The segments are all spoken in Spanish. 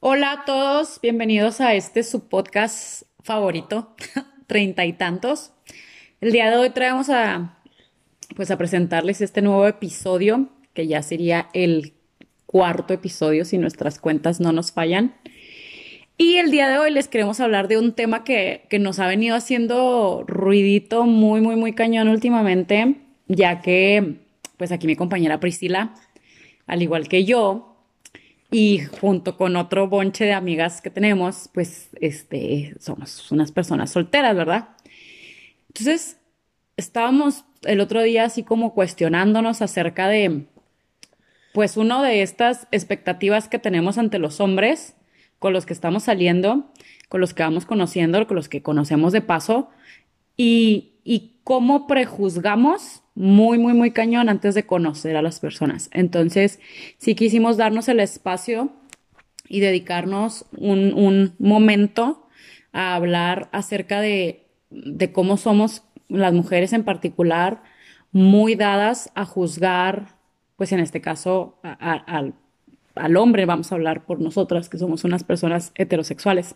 Hola a todos, bienvenidos a este su podcast favorito, treinta y tantos. El día de hoy traemos a pues a presentarles este nuevo episodio, que ya sería el cuarto episodio si nuestras cuentas no nos fallan. Y el día de hoy les queremos hablar de un tema que, que nos ha venido haciendo ruidito muy, muy, muy cañón últimamente, ya que pues aquí mi compañera Priscila, al igual que yo, y junto con otro bonche de amigas que tenemos, pues este, somos unas personas solteras, ¿verdad? Entonces, estábamos el otro día así como cuestionándonos acerca de, pues, uno de estas expectativas que tenemos ante los hombres con los que estamos saliendo, con los que vamos conociendo, con los que conocemos de paso, y, y cómo prejuzgamos muy, muy, muy cañón antes de conocer a las personas. Entonces, sí quisimos darnos el espacio y dedicarnos un, un momento a hablar acerca de, de cómo somos las mujeres en particular, muy dadas a juzgar, pues en este caso, al, al hombre, vamos a hablar por nosotras, que somos unas personas heterosexuales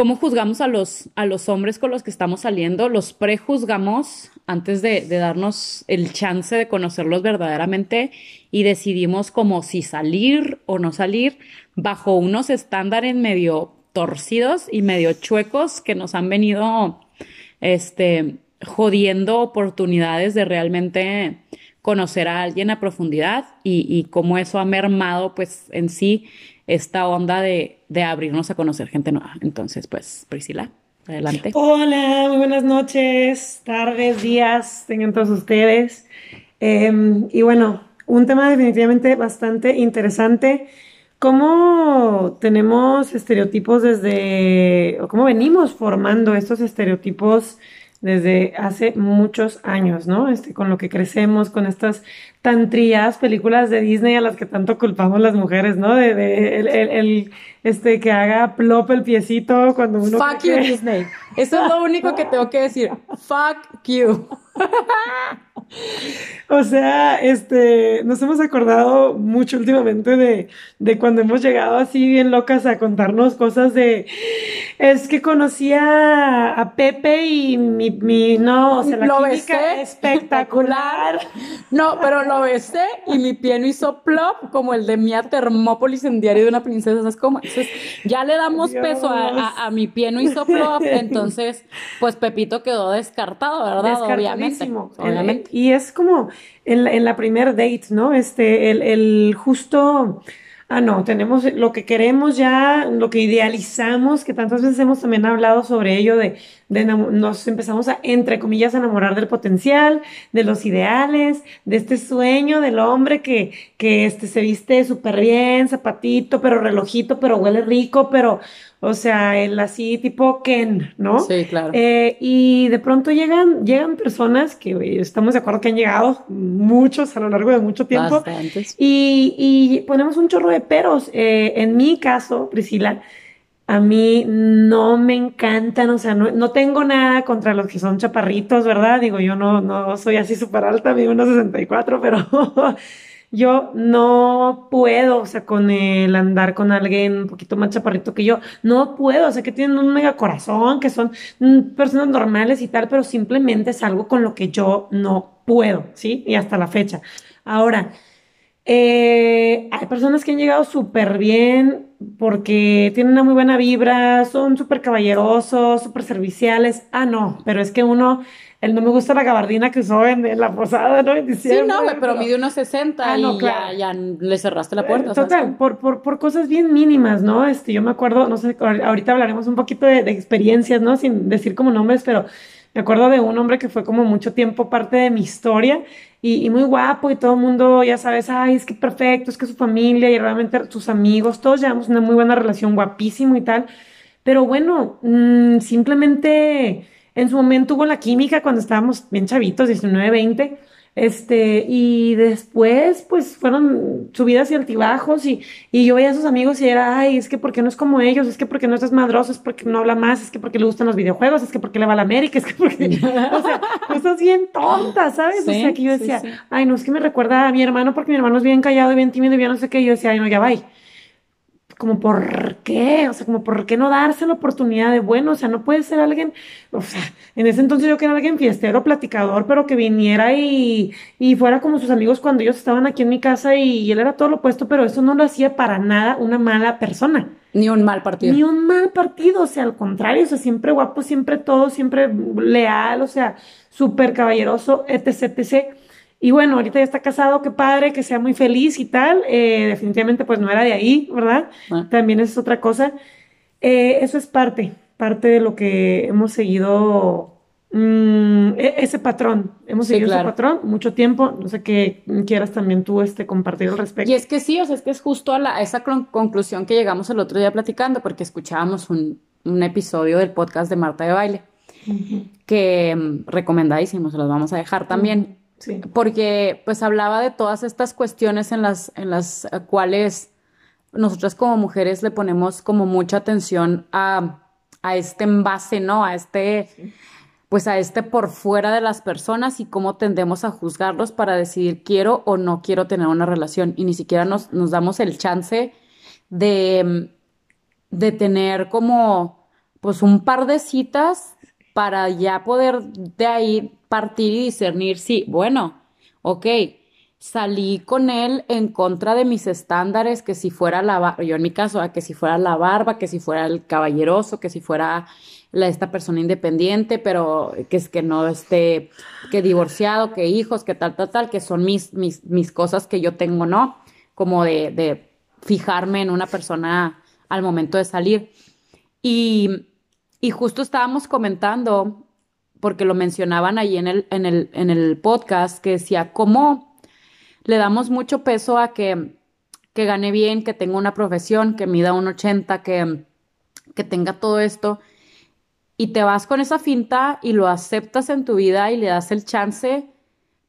cómo juzgamos a los, a los hombres con los que estamos saliendo, los prejuzgamos antes de, darnos el chance de conocerlos verdaderamente y decidimos como si salir o no salir bajo unos estándares medio torcidos y medio chuecos que nos han venido este, jodiendo oportunidades de realmente conocer a alguien a profundidad y, y cómo eso ha mermado pues en sí esta onda de, de abrirnos a conocer gente nueva. Entonces, pues, Priscila, adelante. Hola, muy buenas noches, tardes, días, tengan todos ustedes. Eh, y bueno, un tema definitivamente bastante interesante. ¿Cómo tenemos estereotipos desde, o cómo venimos formando estos estereotipos desde hace muchos años, ¿no? Este, con lo que crecemos, con estas tan películas de Disney a las que tanto culpamos las mujeres, ¿no? De, de el, el, el, este, que haga plop el piecito cuando uno... Fuck you. Disney. Eso es lo único que tengo que decir. Fuck you. o sea, este, nos hemos acordado mucho últimamente de, de cuando hemos llegado así bien locas a contarnos cosas de, es que conocía a Pepe y mi, mi no, o sea, la lo química besé. espectacular. No, pero lo besé y mi pie no hizo plop como el de Mia Termópolis en Diario de una Princesa, ¿sabes cómo? Entonces, ya le damos Dios. peso a, a, a, mi pie no hizo plop, entonces, pues Pepito quedó descartado, ¿verdad? Obviamente. Obviamente. Y es como en la, en la primer date, ¿no? Este, el, el justo ah, no, tenemos lo que queremos ya, lo que idealizamos, que tantas veces hemos también hablado sobre ello, de, de nos empezamos a, entre comillas, a enamorar del potencial, de los ideales, de este sueño del hombre que, que este, se viste súper bien, zapatito, pero relojito, pero huele rico, pero, o sea, el así tipo Ken, ¿no? Sí, claro. Eh, y de pronto llegan, llegan personas que estamos de acuerdo que han llegado muchos a lo largo de mucho tiempo. Bastantes. Y, y ponemos un chorro de peros. Eh, en mi caso, Priscila, a mí no me encantan, o sea, no, no, tengo nada contra los que son chaparritos, ¿verdad? Digo, yo no, no soy así súper alta, mido 1,64, pero yo no puedo, o sea, con el andar con alguien un poquito más chaparrito que yo, no puedo, o sea, que tienen un mega corazón, que son mm, personas normales y tal, pero simplemente es algo con lo que yo no puedo, ¿sí? Y hasta la fecha. Ahora, eh, hay personas que han llegado súper bien porque tienen una muy buena vibra, son súper caballerosos, súper serviciales. Ah, no, pero es que uno, él no me gusta la gabardina que usó en, en la posada, ¿no? En diciembre. Sí, no, pero, pero mide unos 60 ah, no, y claro. ya, ya, le cerraste la puerta. Total, ¿sabes? por, por, por cosas bien mínimas, ¿no? Este, yo me acuerdo, no sé, ahorita hablaremos un poquito de, de experiencias, ¿no? Sin decir como nombres, pero me acuerdo de un hombre que fue como mucho tiempo parte de mi historia y, y, muy guapo y todo el mundo, ya sabes, ay, es que perfecto, es que su familia y realmente sus amigos, todos llevamos una muy buena relación, guapísimo y tal. Pero bueno, mmm, simplemente en su momento hubo la química cuando estábamos bien chavitos, 19, 20 este, y después, pues, fueron subidas y altibajos, y, y yo veía a sus amigos y era, ay, es que porque no es como ellos, es que porque no estás madroso, es porque no habla más, es que porque le gustan los videojuegos, es que porque le va a la América, es que porque, o sea, cosas bien tontas, ¿sabes? Sí, o sea, que yo decía, sí, sí. ay, no, es que me recuerda a mi hermano porque mi hermano es bien callado y bien tímido y bien no sé qué, y yo decía, ay, no, ya va. Como por qué, o sea, como por qué no darse la oportunidad de, bueno, o sea, no puede ser alguien, o sea, en ese entonces yo quería alguien fiestero, platicador, pero que viniera y, y fuera como sus amigos cuando ellos estaban aquí en mi casa y, él era todo lo opuesto, pero eso no lo hacía para nada una mala persona. Ni un mal partido. Ni un mal partido, o sea, al contrario, o sea, siempre guapo, siempre todo, siempre leal, o sea, súper caballeroso, etc, etc. Y bueno, ahorita ya está casado, qué padre, que sea muy feliz y tal. Eh, definitivamente pues no era de ahí, ¿verdad? Ah. También es otra cosa. Eh, eso es parte, parte de lo que hemos seguido, mm, e, ese patrón. Hemos seguido ese patrón mucho tiempo. No sé qué quieras también tú este, compartir al respecto. Y es que sí, o sea, es que es justo a, esa conclusión que llegamos el otro día platicando, porque escuchábamos un, un episodio del podcast de Marta de Baile. que mm, recomendadísimo, se los vamos a dejar también. Porque pues hablaba de todas estas cuestiones en las, en las cuales nosotras como mujeres le ponemos como mucha atención a, a este envase, ¿no? A este, pues a este por fuera de las personas y cómo tendemos a juzgarlos para decidir quiero o no quiero tener una relación. Y ni siquiera nos, nos damos el chance de, de tener como pues un par de citas para ya poder de ahí partir y discernir si, bueno, ok, salí con él en contra de mis estándares, que si fuera la, yo en mi caso, que si fuera la barba, que si fuera el caballeroso, que si fuera la, esta persona independiente, pero que es que no esté, que divorciado, que hijos, que tal, tal, tal, que son mis, mis, mis cosas que yo tengo, ¿no? Como de, de fijarme en una persona al momento de salir. Y, y justo estábamos comentando porque lo mencionaban ahí en el, en el, en el podcast, que decía, ¿cómo le damos mucho peso a que, que gane bien, que tenga una profesión, que mida un 80, que, que tenga todo esto? Y te vas con esa finta y lo aceptas en tu vida y le das el chance,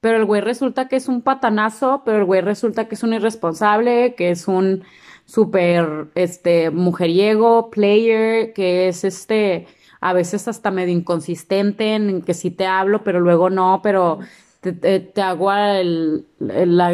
pero el güey resulta que es un patanazo, pero el güey resulta que es un irresponsable, que es un súper, este, mujeriego, player, que es este a veces hasta medio inconsistente en que sí te hablo, pero luego no, pero te, hago el,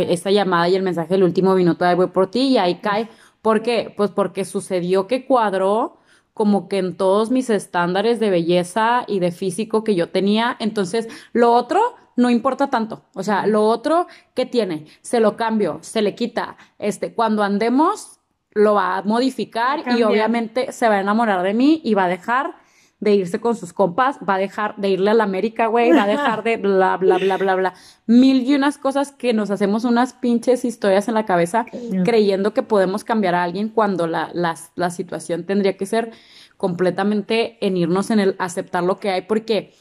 esta llamada y el mensaje del último minuto de voy por ti y ahí cae. ¿Por qué? Pues porque sucedió que cuadró como que en todos mis estándares de belleza y de físico que yo tenía. Entonces, lo otro no importa tanto. O sea, lo otro, ¿qué tiene? Se lo cambio, se le quita. Este, cuando andemos, lo va a modificar y obviamente se va a enamorar de mí y va a dejar de irse con sus compas, va a dejar de irle a la América, güey, va a dejar de bla, bla, bla, bla, bla. Mil y unas cosas que nos hacemos unas pinches historias en la cabeza creyendo que podemos cambiar a alguien cuando la, la, la situación tendría que ser completamente en irnos en el aceptar lo que hay, porque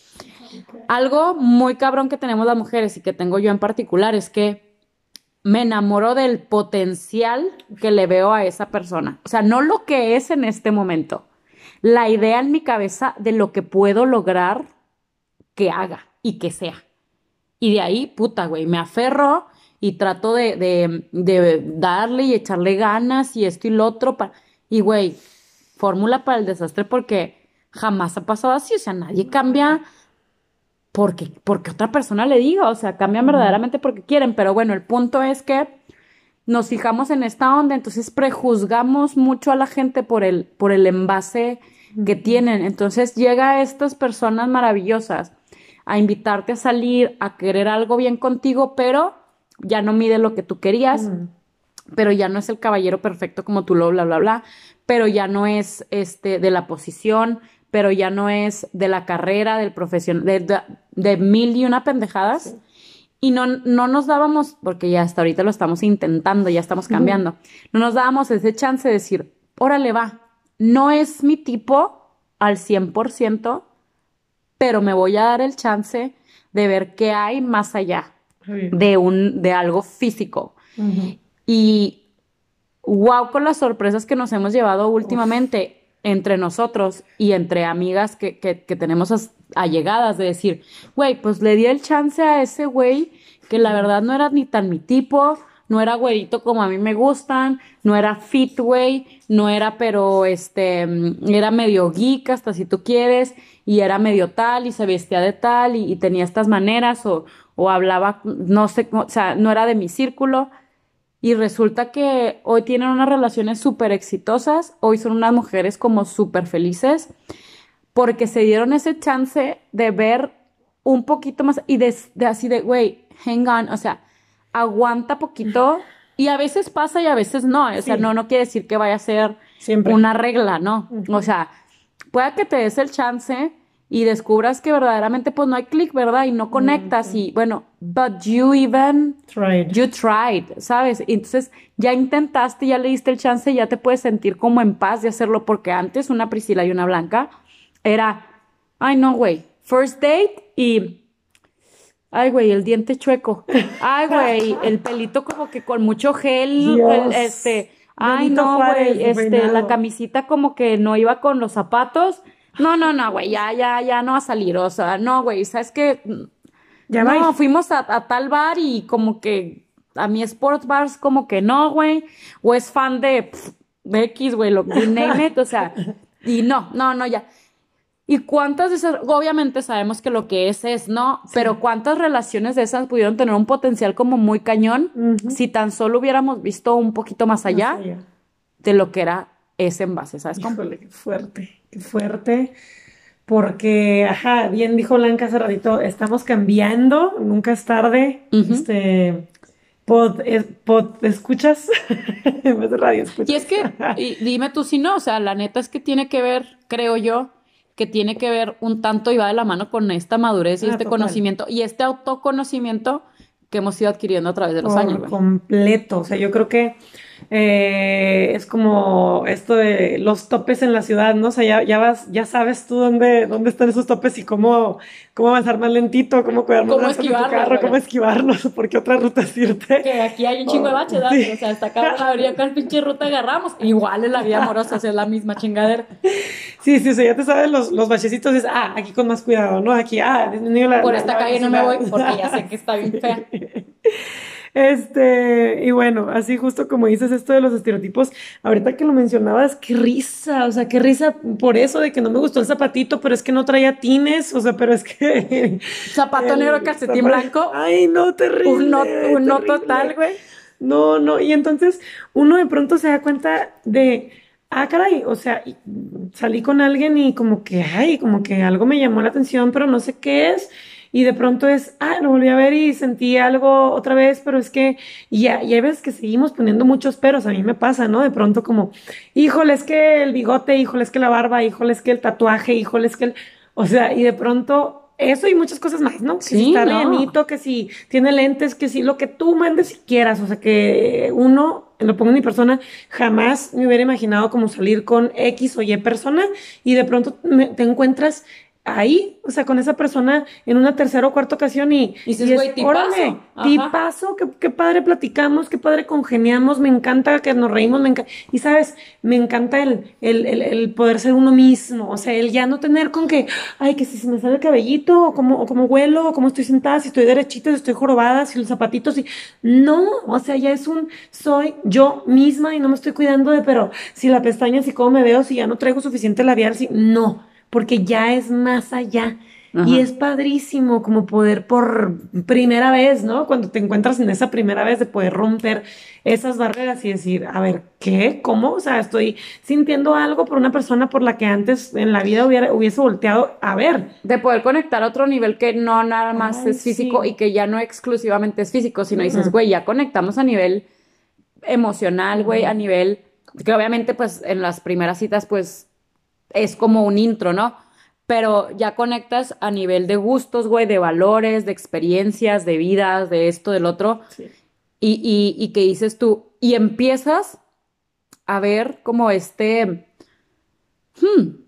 algo muy cabrón que tenemos las mujeres y que tengo yo en particular es que me enamoro del potencial que le veo a esa persona. O sea, no lo que es en este momento la idea en mi cabeza de lo que puedo lograr que haga y que sea. Y de ahí, puta, güey, me aferro y trato de, de, de darle y echarle ganas y esto y lo otro. Y, güey, fórmula para el desastre porque jamás ha pasado así. O sea, nadie cambia porque, porque otra persona le diga. O sea, cambian verdaderamente porque quieren. Pero bueno, el punto es que nos fijamos en esta onda, entonces prejuzgamos mucho a la gente por el, por el envase que tienen. Entonces llega a estas personas maravillosas a invitarte a salir, a querer algo bien contigo, pero ya no mide lo que tú querías, pero ya no es el caballero perfecto como tú lo bla bla bla, pero ya no es este de la posición, pero ya no es de la carrera, del profesión, de, de, mil y una pendejadas. Y no, no nos dábamos, porque ya hasta ahorita lo estamos intentando, ya estamos cambiando, no nos dábamos ese chance de decir, órale va, no es mi tipo al 100%, pero me voy a dar el chance de ver qué hay más allá de, un, de algo físico. Y wow con las sorpresas que nos hemos llevado últimamente entre nosotros y entre amigas que, que, tenemos allegadas de decir, güey, pues le di el chance a ese güey que la verdad no era ni tan mi tipo, no era güerito como a mí me gustan, no era fit, güey, no era, pero este, era medio geek hasta si tú quieres, y era medio tal, y se vestía de tal, y, tenía estas maneras, o, o hablaba, no sé, o sea, no era de mi círculo. y resulta que hoy tienen unas relaciones súper exitosas, hoy son unas mujeres como súper felices, porque se dieron ese chance de ver un poquito más y de, de así de, güey, hang on, o sea, aguanta poquito y a veces pasa y a veces no, o sea, Sí. no, no quiere decir que vaya a ser Siempre. una regla, ¿no? O sea, pueda que te des el chance y descubras que verdaderamente pues no hay clic, ¿verdad? Y no conectas y bueno, but you even, Tried. you tried, ¿sabes? Entonces ya intentaste, ya le diste el chance, ya te puedes sentir como en paz de hacerlo porque antes una Priscila y una Blanca era, ay no, güey, first date y... Ay, güey, el diente chueco. Ay, güey, el pelito como que con mucho gel, el- este, ay, Benito no, güey, este, la camisita como que no iba con los zapatos. No, no, no, güey, ya, ya, ya no va a salir, o sea, no, güey, ¿sabes qué? Ya no, fuimos a, a tal bar y como que a mi sports bars como que no, güey, o es fan de, X, güey, lo you name it, o sea, y no, no, no, ya. ¿Y cuántas de esas, obviamente sabemos que lo que es es, ¿no? Pero cuántas relaciones de esas pudieron tener un potencial como muy cañón si tan solo hubiéramos visto un poquito más allá Más allá. de lo que era ese envase, ¿sabes? Híjole, qué fuerte, qué fuerte. Porque, ajá, bien dijo Blanca hace ratito, estamos cambiando, nunca es tarde. Este, pod, es- pod, ¿escuchas? en vez de radio, escuchas. Y es que, y dime tú si no, o sea, la neta es que tiene que ver, creo yo, que tiene que ver un tanto y va de la mano con esta madurez y Ah, este total. conocimiento y este autoconocimiento que hemos ido adquiriendo a través de los Por años, completo. O sea, yo creo que eh, es como esto de los topes en la ciudad, ¿no? O sea, ya, ya vas, ya sabes tú dónde, dónde están esos topes y cómo, cómo avanzar más lentito, cómo cuidar más Cómo tu carro, cómo esquivarlos, por qué otra ruta irte. Que aquí hay un chingo de baches. Sí. O sea, está acá la avenida, acá pinche ruta agarramos. Igual en la vida amorosa, o sea, es la misma chingadera. Sí, sí, o sea, ya te sabes los, los bachecitos, es, ah, aquí con más cuidado, ¿no? Aquí, ah, la Por esta la calle no me voy porque ya sé que está bien fea. Este, y bueno, así justo como dices esto de los estereotipos, ahorita que lo mencionabas, qué risa, o sea, qué risa por eso de que no me gustó el zapatito, pero es que no traía tines, o sea, pero es que... Zapato el negro, calcetín Blanco. Ay, no, terrible. Un no, un no total, güey. No, no, y entonces uno de pronto se da cuenta de, ah, caray, o sea, salí con alguien y como que, ay, como que algo me llamó la atención, pero no sé qué es. Y de pronto es, ah, lo volví a ver y sentí algo otra vez, pero es que, ya- y hay veces que seguimos poniendo muchos peros, a mí me pasa, ¿no? De pronto como, híjole, es que el bigote, híjole, es que la barba, híjole, es que el tatuaje, híjole, es que el, o sea, y de pronto eso y muchas cosas más, ¿no? Que si está no. rellenito, que si tiene lentes, que si lo que tú mandes si quieras, o sea, que uno, lo pongo en mi persona, jamás me hubiera imaginado como salir con X o Y persona y de pronto me- te encuentras ahí, o sea, con esa persona en una tercera o cuarta ocasión y, Y dices, y es, tipazo. órale, tipazo, qué, qué padre platicamos, qué padre congeniamos, me encanta que nos reímos, me encanta, y sabes, me encanta el, el, el, el poder ser uno mismo, o sea, el ya no tener con que, ay, que si se me sale el cabellito, o cómo, o cómo huelo, o cómo estoy sentada, si estoy derechita, si estoy jorobada, si los zapatitos, y no, o sea, ya es un, soy yo misma y no me estoy cuidando de, pero si la pestaña, si cómo me veo, si ya no traigo suficiente labial, si, no, porque ya es más allá. Ajá. Y es padrísimo como poder por primera vez, ¿no? Cuando te encuentras en esa primera vez de poder romper esas barreras y decir, a ver, ¿qué? ¿Cómo? O sea, estoy sintiendo algo por una persona por la que antes en la vida hubiera, hubiese volteado a ver. De poder conectar a otro nivel que no nada más Ay, es físico sí. y que ya no exclusivamente es físico, sino dices, güey, ya conectamos a nivel emocional, güey, a nivel que obviamente pues en las primeras citas pues es como un intro, ¿no? Pero ya conectas a nivel de gustos, güey, de valores, de experiencias, de vidas, de esto, del otro, y, y, y que dices tú, y empiezas a ver como este,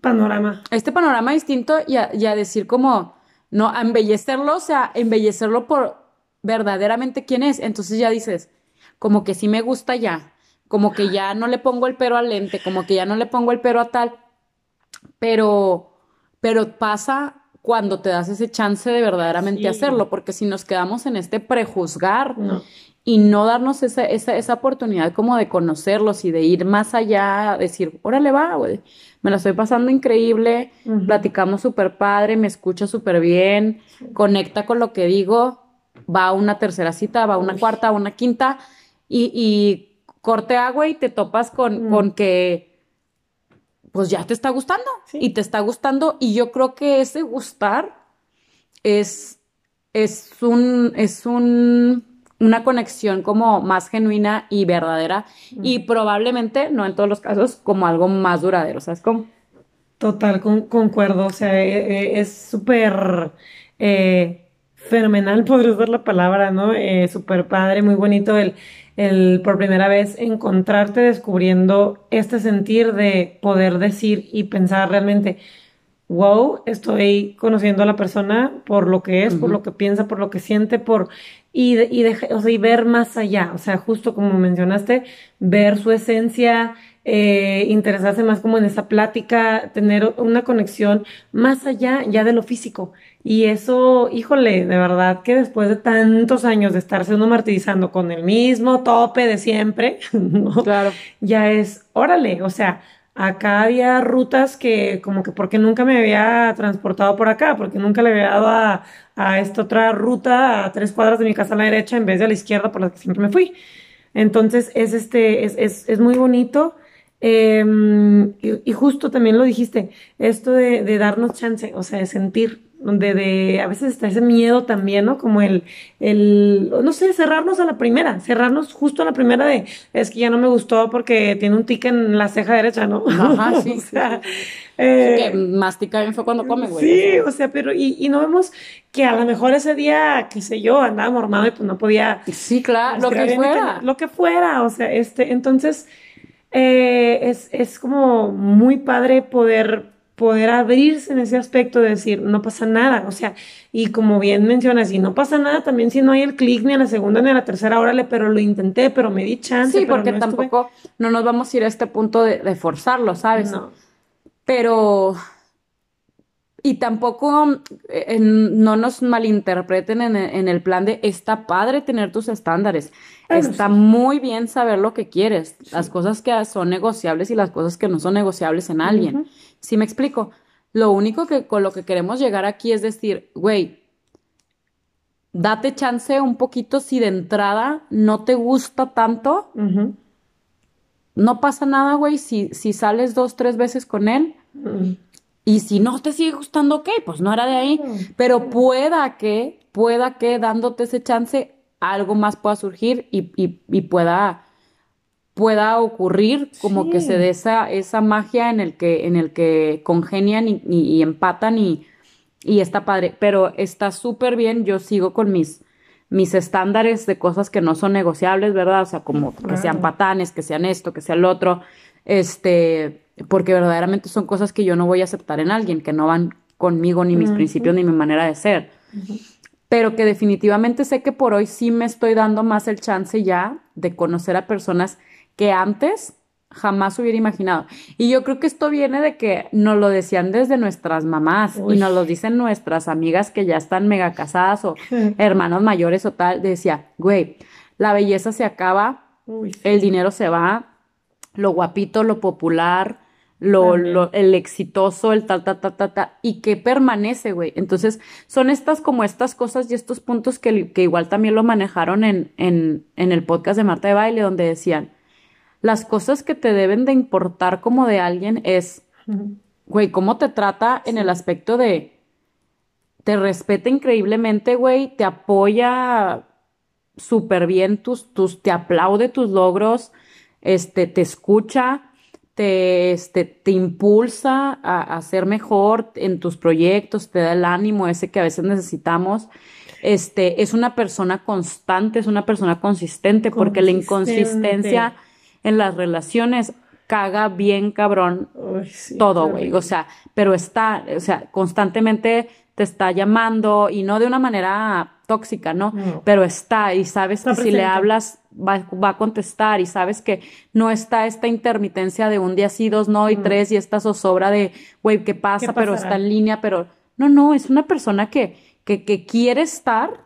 Panorama. este panorama distinto y a, y a decir como, no, a embellecerlo, o sea, embellecerlo por verdaderamente quién es. Entonces ya dices, como que sí me gusta ya, como que ya no le pongo el pero al lente, como que ya no le pongo el pero a tal, pero, pero pasa cuando te das ese chance de verdaderamente Sí. hacerlo, porque si nos quedamos en este prejuzgar No. y no darnos esa, esa, esa oportunidad como de conocerlos y de ir más allá, decir, órale va, güey, me la estoy pasando increíble, platicamos súper padre, me escucha súper bien, conecta con lo que digo, va a una tercera cita, va a una cuarta, a una quinta, y, y corte agua y te topas con, Mm. con que pues ya te está gustando Sí. y te está gustando y yo creo que ese gustar es, es un, es un, una conexión como más genuina y verdadera y probablemente, no en todos los casos, como algo más duradero, ¿sabes cómo? Total, con- concuerdo. O sea, eh, eh, es súper eh, fenomenal, podría usar la palabra, ¿no? Eh, súper padre, muy bonito el, el por primera vez encontrarte descubriendo este sentir de poder decir y pensar realmente, wow, estoy conociendo a la persona por lo que es, por lo que piensa, por lo que siente, por y, de- y, deja- o sea, y ver más allá, o sea, justo como mencionaste, ver su esencia, eh, interesarse más como en esa plática, tener una conexión más allá ya de lo físico. Y eso, híjole, de verdad que después de tantos años de estarse uno martirizando con el mismo tope de siempre, ¿no? Claro. ya es, órale, o sea, acá había rutas que como que porque nunca me había transportado por acá, porque nunca le había dado a, a esta otra ruta a tres cuadras de mi casa a la derecha en vez de a la izquierda por la que siempre me fui. Entonces es este, es, es, es muy bonito. Eh, y, y justo también lo dijiste, esto de, de darnos chance, o sea, de sentir, de, de a veces está ese miedo también, ¿no? Como el, el, no sé, cerrarnos a la primera, cerrarnos justo a la primera de, es que ya no me gustó porque tiene un tic en la ceja derecha, ¿no? Ajá, sí, O sea, eh, que mastica bien fue cuando come, güey. Sí, o sea, pero y, y no vemos que a lo mejor ese día, qué sé yo, andaba mormado y pues no podía Sí, claro, lo que fuera. lo que fuera, o sea, este, entonces eh, es, es como muy padre poder, poder abrirse en ese aspecto de decir, no pasa nada, o sea, y como bien mencionas, y no pasa nada también si no hay el clic ni a la segunda ni a la tercera, órale, pero lo intenté, pero me di chance, Sí, porque no estuve- tampoco no nos vamos a ir a este punto de, de forzarlo, ¿sabes? No. Pero, y tampoco eh, no nos malinterpreten en, el- en el plan de está padre tener tus estándares, está sí. muy bien saber lo que quieres, las cosas que son negociables y las cosas que no son negociables en alguien. Ujú. ¿Sí me explico? Lo único que con lo que queremos llegar aquí es decir, güey, date chance un poquito si de entrada no te gusta tanto. No pasa nada, güey, si, si sales dos, tres veces con él. Y si no te sigue gustando, ok, pues no era de ahí. Pero pueda que, pueda que dándote ese chance, algo más pueda surgir y, y- y pueda, pueda ocurrir como Sí. que se dé esa, esa magia en el que, en el que congenian y, y- empatan y, y está padre. Pero está súper bien, yo sigo con mis, mis estándares de cosas que no son negociables, ¿verdad? O sea, como que sean patanes, que sean esto, que sea el otro. Este, porque verdaderamente son cosas que yo no voy a aceptar en alguien, que no van conmigo, ni mis principios, ni mi manera de ser. Pero que definitivamente sé que por hoy sí me estoy dando más el chance ya de conocer a personas que antes jamás hubiera imaginado. Y yo creo que esto viene de que nos lo decían desde nuestras mamás Uy. y nos lo dicen nuestras amigas que ya están mega casadas o hermanos mayores o tal. Decía, güey, la belleza se acaba, Uy, sí. el dinero se va, lo guapito, lo popular, lo, el exitoso, el tal, tal, tal, tal, tal, y que permanece, güey. Entonces, son estas como estas cosas y estos puntos que, que igual también lo manejaron en, en, en el podcast de Marta de Baile, donde decían, las cosas que te deben de importar como de alguien es, güey, cómo te trata en el aspecto de, te respeta increíblemente, güey, te apoya súper bien tus, tus, te aplaude tus logros, este, te escucha, te, este, te impulsa a, a ser mejor en tus proyectos, te da el ánimo ese que a veces necesitamos. Este, es una persona constante, es una persona consistente, porque la inconsistencia en las relaciones caga bien cabrón Uy, sí, todo, güey. O sea, pero está, o sea, constantemente te está llamando y no de una manera tóxica, ¿no? No. Pero está y sabes Está que si le hablas va, va a contestar y sabes que no está esta intermitencia de un día sí, dos no y No. tres y esta zozobra de, güey, ¿qué pasa? ¿Qué pero está en línea, pero no, no, es una persona que, que, que quiere estar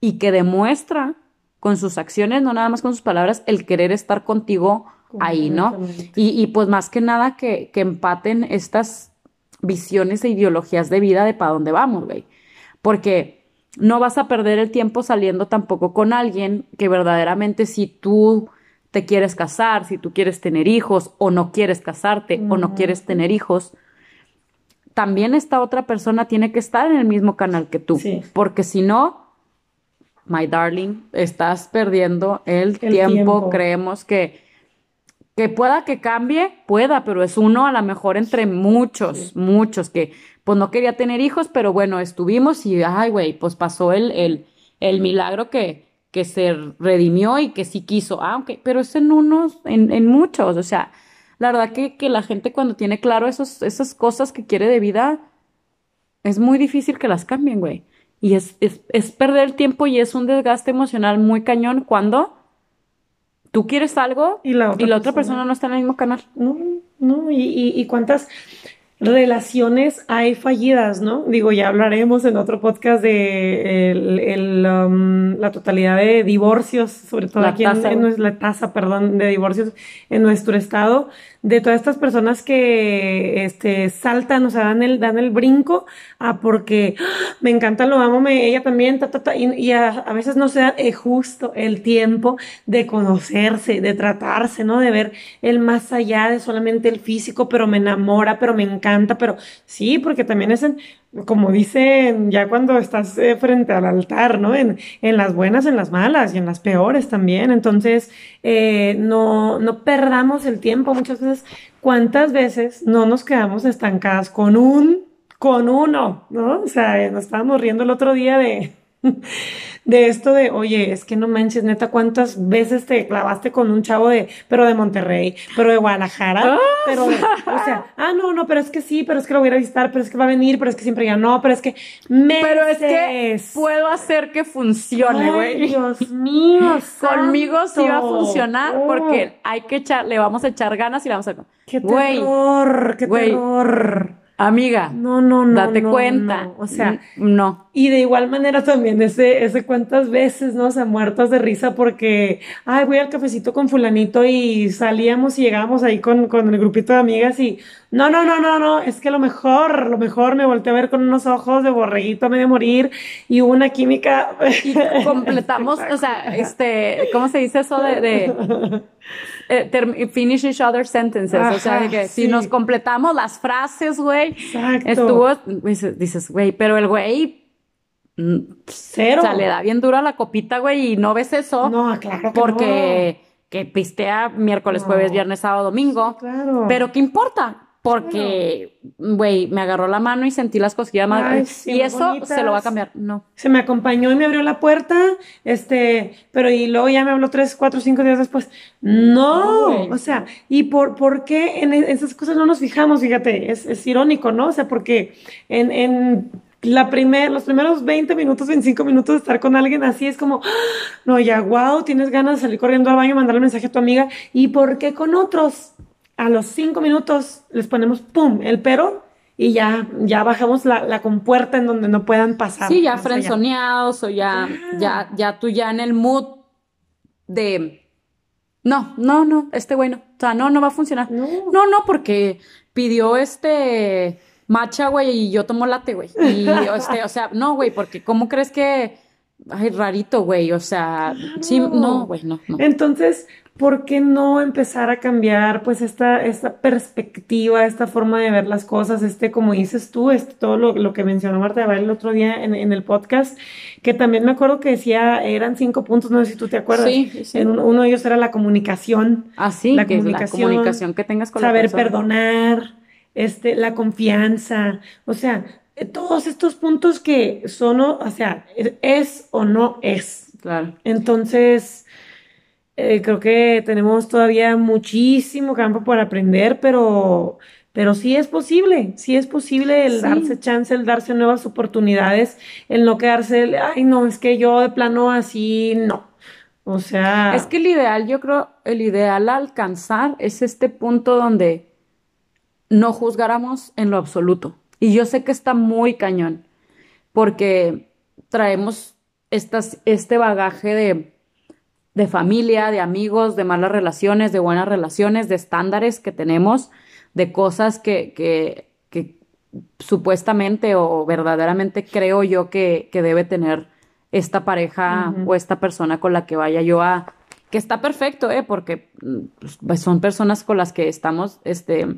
y que demuestra con sus acciones, no nada más con sus palabras, el querer estar contigo ahí, ¿no? Y, y pues más que nada que, que empaten estas visiones e ideologías de vida de para dónde vamos, güey. Porque no vas a perder el tiempo saliendo tampoco con alguien que verdaderamente si tú te quieres casar, si tú quieres tener hijos o no quieres casarte o no quieres tener hijos, también esta otra persona tiene que estar en el mismo canal que tú, Sí. porque si no, my darling, estás perdiendo el, El tiempo. tiempo. Creemos que que pueda que cambie, pueda, pero es uno a lo mejor entre muchos, muchos que pues no quería tener hijos, pero bueno, estuvimos y ay, güey, pues pasó el, el, el milagro que, que se redimió y que sí quiso. Ah, ok, pero es en unos, en, en muchos, o sea, la verdad que, que la gente cuando tiene claro esos, esas cosas que quiere de vida, es muy difícil que las cambien, güey. Y es, es, es perder el tiempo y es un desgaste emocional muy cañón cuando tú quieres algo Y la otra persona. persona. no está en el mismo canal. No, no, y, y, y cuántas relaciones hay fallidas, ¿no? Digo, ya hablaremos en otro podcast de el, el, um, la totalidad de divorcios, sobre todo La aquí en, tasa. en nues- la tasa, perdón, de divorcios en nuestro estado, de todas estas personas que este saltan, o sea, dan el, dan el brinco a porque "Ah, me encanta, lo amo, me, ella también, ta, ta, ta", y, y a, a veces no se da eh, justo el tiempo de conocerse, de tratarse, ¿no? De ver el más allá de solamente el físico, pero me enamora, pero me encanta, pero sí, porque también es en, como dicen, ya cuando estás eh, frente al altar, ¿no? En, en las buenas, en las malas y en las peores también. Entonces, eh, no, no perdamos el tiempo. Muchas veces, ¿cuántas veces no nos quedamos estancadas con un, con uno, ¿no? O sea, nos estábamos riendo el otro día de, de esto de, oye, es que no manches, neta, ¿cuántas veces te clavaste con un chavo de, pero de Monterrey, pero de Guadalajara, pero, de- o sea, ah, no, no, pero es que sí, pero es que lo voy a visitar, pero es que va a venir, pero es que siempre ya no, pero es que Pero es que meses. puedo hacer que funcione, güey. Dios mío, Conmigo sí va a funcionar Oh, porque hay que echar, le vamos a echar ganas y le vamos a... Qué terror, qué terror. Amiga, No, no, no. date no, cuenta. no. O sea, N- no. Y de igual manera también ese, ese cuántas veces, ¿no? O sea, muertas de risa porque, ay, voy al cafecito con fulanito y salíamos y llegábamos ahí con, con el grupito de amigas y, no, no, no, no, no, es que lo mejor, lo mejor me volteé a ver con unos ojos de borreguito a medio morir y una química. Y completamos, o sea, este, ¿cómo se dice eso de, de eh, finish each other's sentences? o sea, de que si nos completamos las frases, güey, estuvo, dices, güey, pero el güey, mm, Cero. o sea, le da bien dura la copita, güey, y no ves eso No, claro que porque que pistea miércoles, No. jueves, viernes, sábado, domingo. Claro. Pero ¿qué importa? Porque, güey, me agarró la mano y sentí las cosquillas más. Ay, sí, y eso se lo va a cambiar. No. Se me acompañó y me abrió la puerta, este, pero y luego ya me habló tres, cuatro, cinco días después. No, o sea, ¿y por, por qué en e- esas cosas no nos fijamos? Fíjate, es, es irónico, ¿no? O sea, porque en, en la primer, los primeros 20 minutos, 25 minutos de estar con alguien así es como, ¡ah! no, ya, wow, tienes ganas de salir corriendo al baño, mandarle mensaje a tu amiga. ¿Y por qué con otros? A los cinco minutos les ponemos, pum, el pero. Y ya, ya bajamos la, la compuerta en donde no puedan pasar. Sí, ya frenzoneados o ya, ya, ya tú ya en el mood de. No, no, no, este güey no. O sea, no, no va a funcionar. No. No, no, porque pidió este matcha, güey, y yo tomo latte, güey. Y, este, o sea, no, güey, porque ¿cómo crees que. Ay, rarito, güey, o sea, sí, no, güey, no, no. Entonces, ¿por qué no empezar a cambiar pues esta, esta perspectiva, esta forma de ver las cosas, este, como dices tú, este, todo lo, lo que mencionó Marta de Baile el otro día en, en el podcast, que también me acuerdo que decía, eran cinco puntos, no sé si tú te acuerdas. Sí, sí. En uno de ellos era la comunicación, Así, la que es la comunicación, comunicación que tengas con la saber perdonar, este, la confianza, o sea, eh, todos estos puntos que son, o sea, es o no es. Claro. Entonces, eh, creo que tenemos todavía muchísimo campo por aprender, pero, pero sí es posible, sí es posible el Sí. darse chance, el darse nuevas oportunidades, el no quedarse, el, ay, no, es que yo de plano así, no. O sea, Es que el ideal, yo creo, el ideal a alcanzar es este punto donde no juzgáramos en lo absoluto. Y yo sé que está muy cañón, porque traemos estas, este bagaje de, de familia, de amigos, de malas relaciones, de buenas relaciones, de estándares que tenemos, de cosas que, que, que supuestamente o verdaderamente creo yo que, que debe tener esta pareja o esta persona con la que vaya yo a, que está perfecto, ¿eh? Porque pues, son personas con las que estamos, este,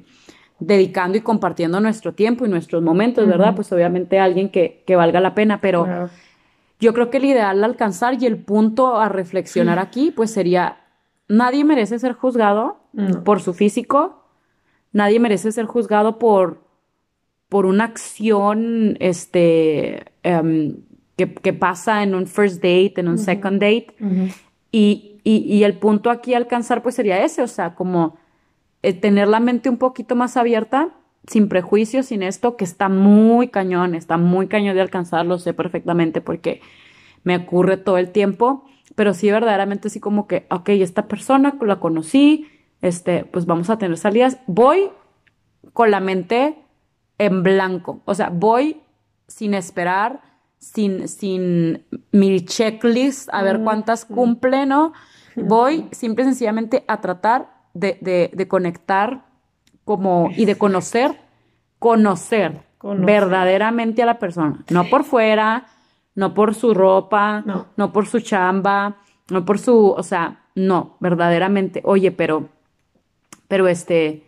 dedicando y compartiendo nuestro tiempo y nuestros momentos, ¿verdad? Pues obviamente alguien que, que valga la pena, pero yo creo que el ideal alcanzar y el punto a reflexionar aquí, pues sería, nadie merece ser juzgado por su físico, nadie merece ser juzgado por, por una acción, este, em, que, pasa en un first date, en un second date. y, y, el punto aquí alcanzar pues sería ese, o sea, como eh, tener la mente un poquito más abierta, sin prejuicios, sin esto, que está muy cañón, está muy cañón de alcanzar, lo sé perfectamente porque me ocurre todo el tiempo, pero sí verdaderamente así como que, ok, esta persona la conocí, este, pues vamos a tener salidas, voy con la mente en blanco, o sea, voy sin esperar sin, sin mi checklist, a ver cuántas cumple, ¿no? Voy simple y sencillamente a tratar de, de, conectar como y de conocer, conocer, verdaderamente a la persona, no por fuera, no por su ropa, no. no por su chamba, no por su, o sea, no, verdaderamente, oye, pero, pero este,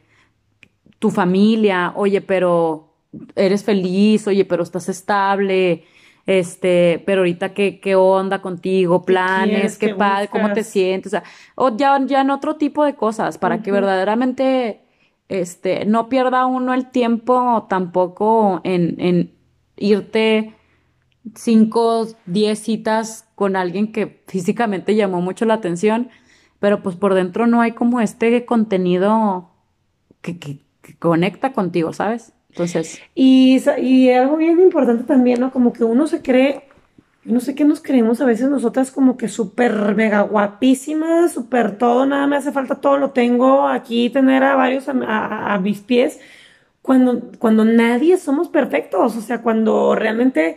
tu familia, oye, pero eres feliz, oye, pero estás estable, este, pero ahorita qué, qué onda contigo, planes, qué, padre, cómo te sientes, o sea, o ya, ya en otro tipo de cosas, para que verdaderamente, este, no pierda uno el tiempo tampoco en, en irte cinco, diez citas con alguien que físicamente llamó mucho la atención, pero pues por dentro no hay como este contenido que, que conecta contigo, ¿sabes? Entonces. Y, y algo bien importante también, ¿no? Como que uno se cree, no sé qué nos creemos a veces nosotras como que súper mega guapísimas, súper todo, nada me hace falta todo, lo tengo aquí, tener a varios a, mis pies, cuando, cuando nadie somos perfectos, o sea, cuando realmente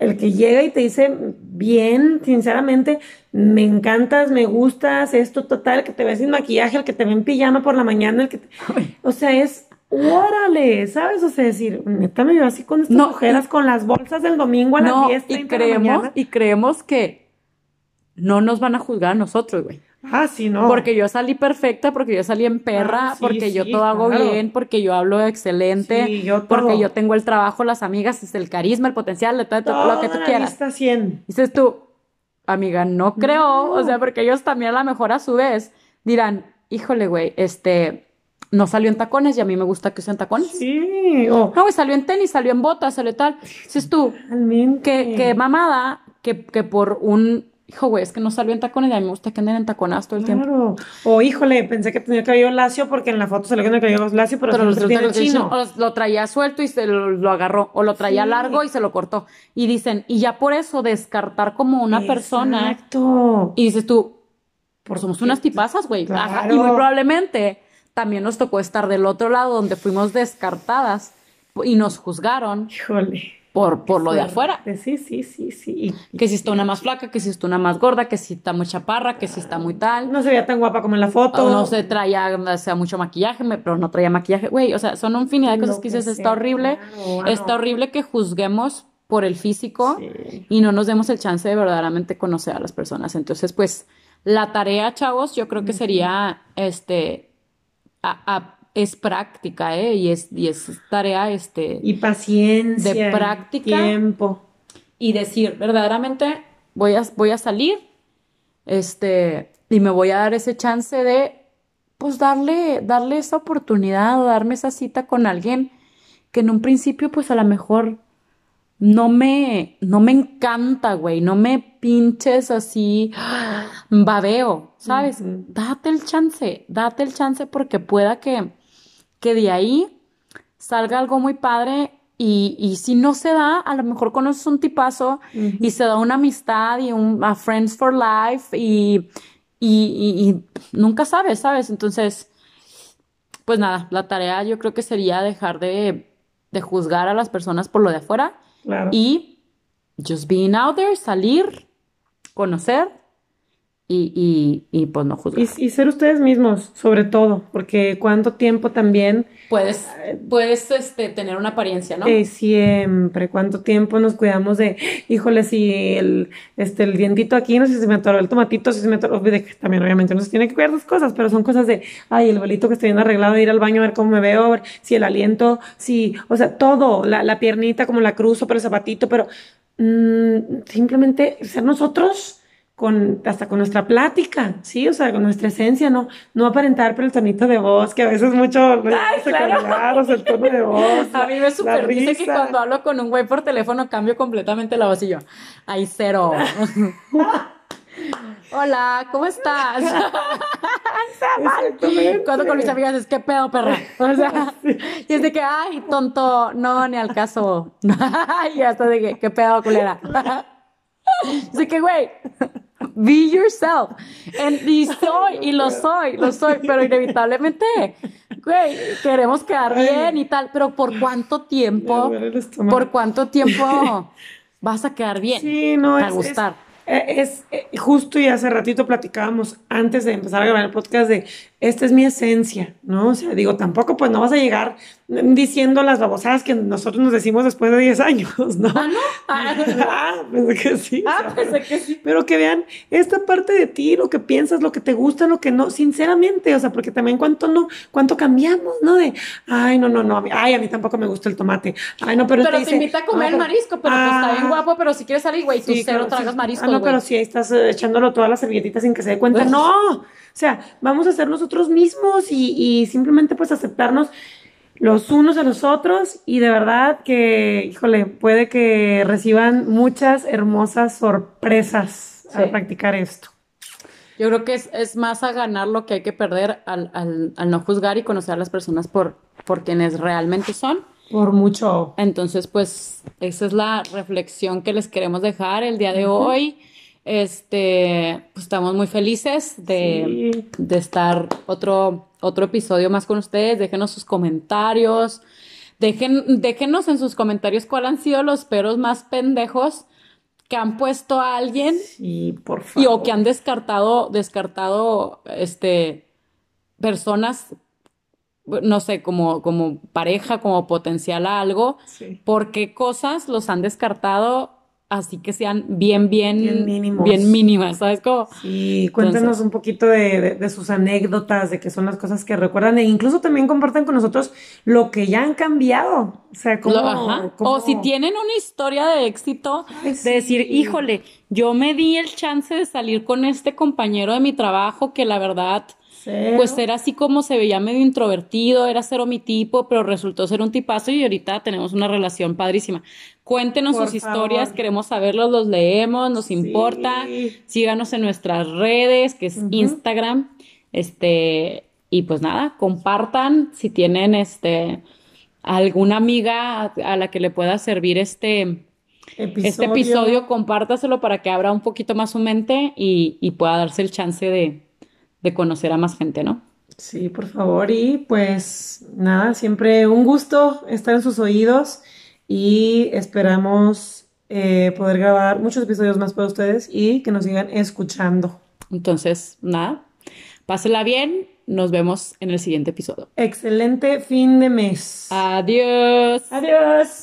el que llega y te dice bien, sinceramente, me encantas, me gustas, esto total, que te ves sin maquillaje, el que te ve en pijama por la mañana, el que o sea, es órale, ¿sabes? O sea, decir, neta me veo así con estas mujeres con las bolsas del domingo a las 10, y creemos, y creemos que no nos van a juzgar a nosotros, güey. Ah, sí, no. Porque yo salí perfecta, porque yo salí en perra, ah, porque yo todo hago bien, porque yo hablo excelente, yo porque yo tengo el trabajo, las amigas, es el carisma, el potencial, de todo, todo lo que tú quieras. Está 100. Dices tú, amiga, no creo, o sea, porque ellos también a lo mejor a su vez dirán, híjole, güey, este, no salió en tacones y a mí me gusta que usen tacones. Sí. No, güey, salió en tenis, salió en botas, salió tal. Dices tú, que, que mamada, que, que por un hijo, güey, es que no salió en tacones y a mí me gusta que anden en taconas todo el claro. tiempo. O híjole, pensé que tenía cabello lacio porque en la foto se le con el cabello lacio, pero, pero lo, tiene chino. O lo traía suelto y se lo, agarró, o lo traía largo y se lo cortó. Y dicen, y ya por eso descartar como una persona. Exacto. Y dices tú, por somos unas tipazas, güey. Y muy probablemente también nos tocó estar del otro lado donde fuimos descartadas y nos juzgaron. Híjole. Por, por lo de afuera. Sí, sí, sí, sí. Que si está una más flaca, que si está una más gorda, que si está muy chaparra, que si está muy tal. No se veía tan guapa como en la foto. O no se traía, o sea, mucho maquillaje, pero no traía maquillaje. Güey, o sea, son un infinidad de cosas que dices, está horrible. Está horrible que juzguemos por el físico y no nos demos el chance de verdaderamente conocer a las personas. Entonces, pues, la tarea, chavos, yo creo que sería, este, es práctica, ¿eh? Y es, y es tarea, este... Y paciencia. De práctica. Tiempo. Y decir, verdaderamente, voy a, voy a salir, este, y me voy a dar ese chance de, pues, darle, darle esa oportunidad, darme esa cita con alguien que en un principio, pues, a lo mejor no me, no me encanta, güey, no me pinches así, babeo, ¿sabes? Date el chance, date el chance porque pueda que, que de ahí salga algo muy padre y, y, si no se da, a lo mejor conoces un tipazo y se da una amistad y un a Friends for Life y, y, y, nunca sabes, ¿sabes? Entonces, pues nada, la tarea yo creo que sería dejar de, de juzgar a las personas por lo de afuera y just being out there, salir, conocer y, y, y pues no juzgar. Y, y ser ustedes mismos, sobre todo, porque cuánto tiempo también, Puedes, puedes este, tener una apariencia, ¿no? eh, siempre, cuánto tiempo nos cuidamos de, híjole, si el, este, el dientito aquí, no sé si se me atoró el tomatito, si se me atoró, de también obviamente no se tiene que cuidar las cosas, pero son cosas de, ay, el velito que estoy bien arreglado, ir al baño a ver cómo me veo, si el aliento, si, o sea, todo, la, la piernita como la cruzo, pero el zapatito, pero mm, simplemente ser nosotros con, hasta con nuestra plática, ¿sí? O sea, con nuestra esencia, no, no aparentar por el tonito de voz, que a veces mucho Ay, se claro. cambiar, o sea, el tono de voz. A mí me super dice que cuando hablo con un güey por teléfono cambio completamente la voz y yo, ay, cero. Hola, ¿cómo estás? Cuando con mis amigas es, ¿qué pedo, perra? O sea, y es de que, ay, tonto, no, ni al caso. y hasta de que, ¿qué pedo, culera? Así que, güey, be yourself. Y soy, y lo soy, lo soy, pero inevitablemente, güey, queremos quedar bien y tal, pero ¿por cuánto tiempo, por cuánto tiempo vas a quedar bien? Sí, no, Para es, gustar. Es, es, eh, justo y hace ratito platicábamos antes de empezar a grabar el podcast de esta es mi esencia, ¿no? O sea, digo, tampoco pues no vas a llegar diciendo las babosadas que nosotros nos decimos después de 10 años, ¿no? Ah, no. Ah, Ah, pensé que sí. o ah, sea, pensé que sí. pero que vean esta parte de ti, lo que piensas, lo que te gusta, lo que no, sinceramente, o sea, porque también cuánto no, cuánto cambiamos, ¿no? De, ay, no, no, no, a mí, ay, a mí tampoco me gusta el tomate, ay, no, pero, Pero te dice, invita a comer "No, pero- marisco, pero pues está bien Ah, guapo, pero si quieres salir, güey, tú Sí, cero claro, tragas sí. mariscos, Ah, no, pero si ahí estás eh, echándolo todas las servilletitas sin que se dé cuenta. No, o sea, vamos a ser nosotros mismos y, y simplemente pues aceptarnos los unos a los otros y de verdad que, híjole, puede que reciban muchas hermosas sorpresas Sí. al practicar esto. Yo creo que es, es más a ganar lo que hay que perder al, al, al no juzgar y conocer a las personas por, por quienes realmente son. Por mucho. Entonces, pues, esa es la reflexión que les queremos dejar el día de hoy. Este, pues estamos muy felices de, Sí. de estar otro, otro episodio más con ustedes. Déjenos sus comentarios. Dejen, déjenos en sus comentarios cuáles han sido los peros más pendejos que han puesto a alguien Y por y favor. o que han descartado, descartado, este, personas, no sé, como, como pareja, como potencial a algo. Sí. ¿Por qué cosas los han descartado así que sean bien, bien, Bien mínimos. bien mínimas? ¿Sabes? Como, Sí, cuéntenos Entonces- un poquito de, de- de sus anécdotas, de qué son las cosas que recuerdan, e incluso también compartan con nosotros lo que ya han cambiado. O sea, cómo, Lo- cómo- O si tienen una historia de éxito, Ay, de decir, híjole, yo me di el chance de salir con este compañero de mi trabajo que la verdad, Cero. pues era así como se veía medio introvertido, era cero mi tipo, pero resultó ser un tipazo y ahorita tenemos una relación padrísima. Cuéntenos Por sus historias, queremos saberlos, los leemos, nos Sí. importa. Síganos en nuestras redes, que es. Instagram. Este, y pues nada, compartan si tienen este alguna amiga a, a la que le pueda servir este, este episodio, compártaselo para que abra un poquito más su mente y, y pueda darse el chance de, de conocer a más gente, ¿no? Sí, por favor. Y pues nada, siempre un gusto estar en sus oídos y esperamos eh, poder grabar muchos episodios más para ustedes y que nos sigan escuchando. Entonces, nada, pásela bien, nos vemos en el siguiente episodio. Excelente fin de mes. Adiós. Adiós.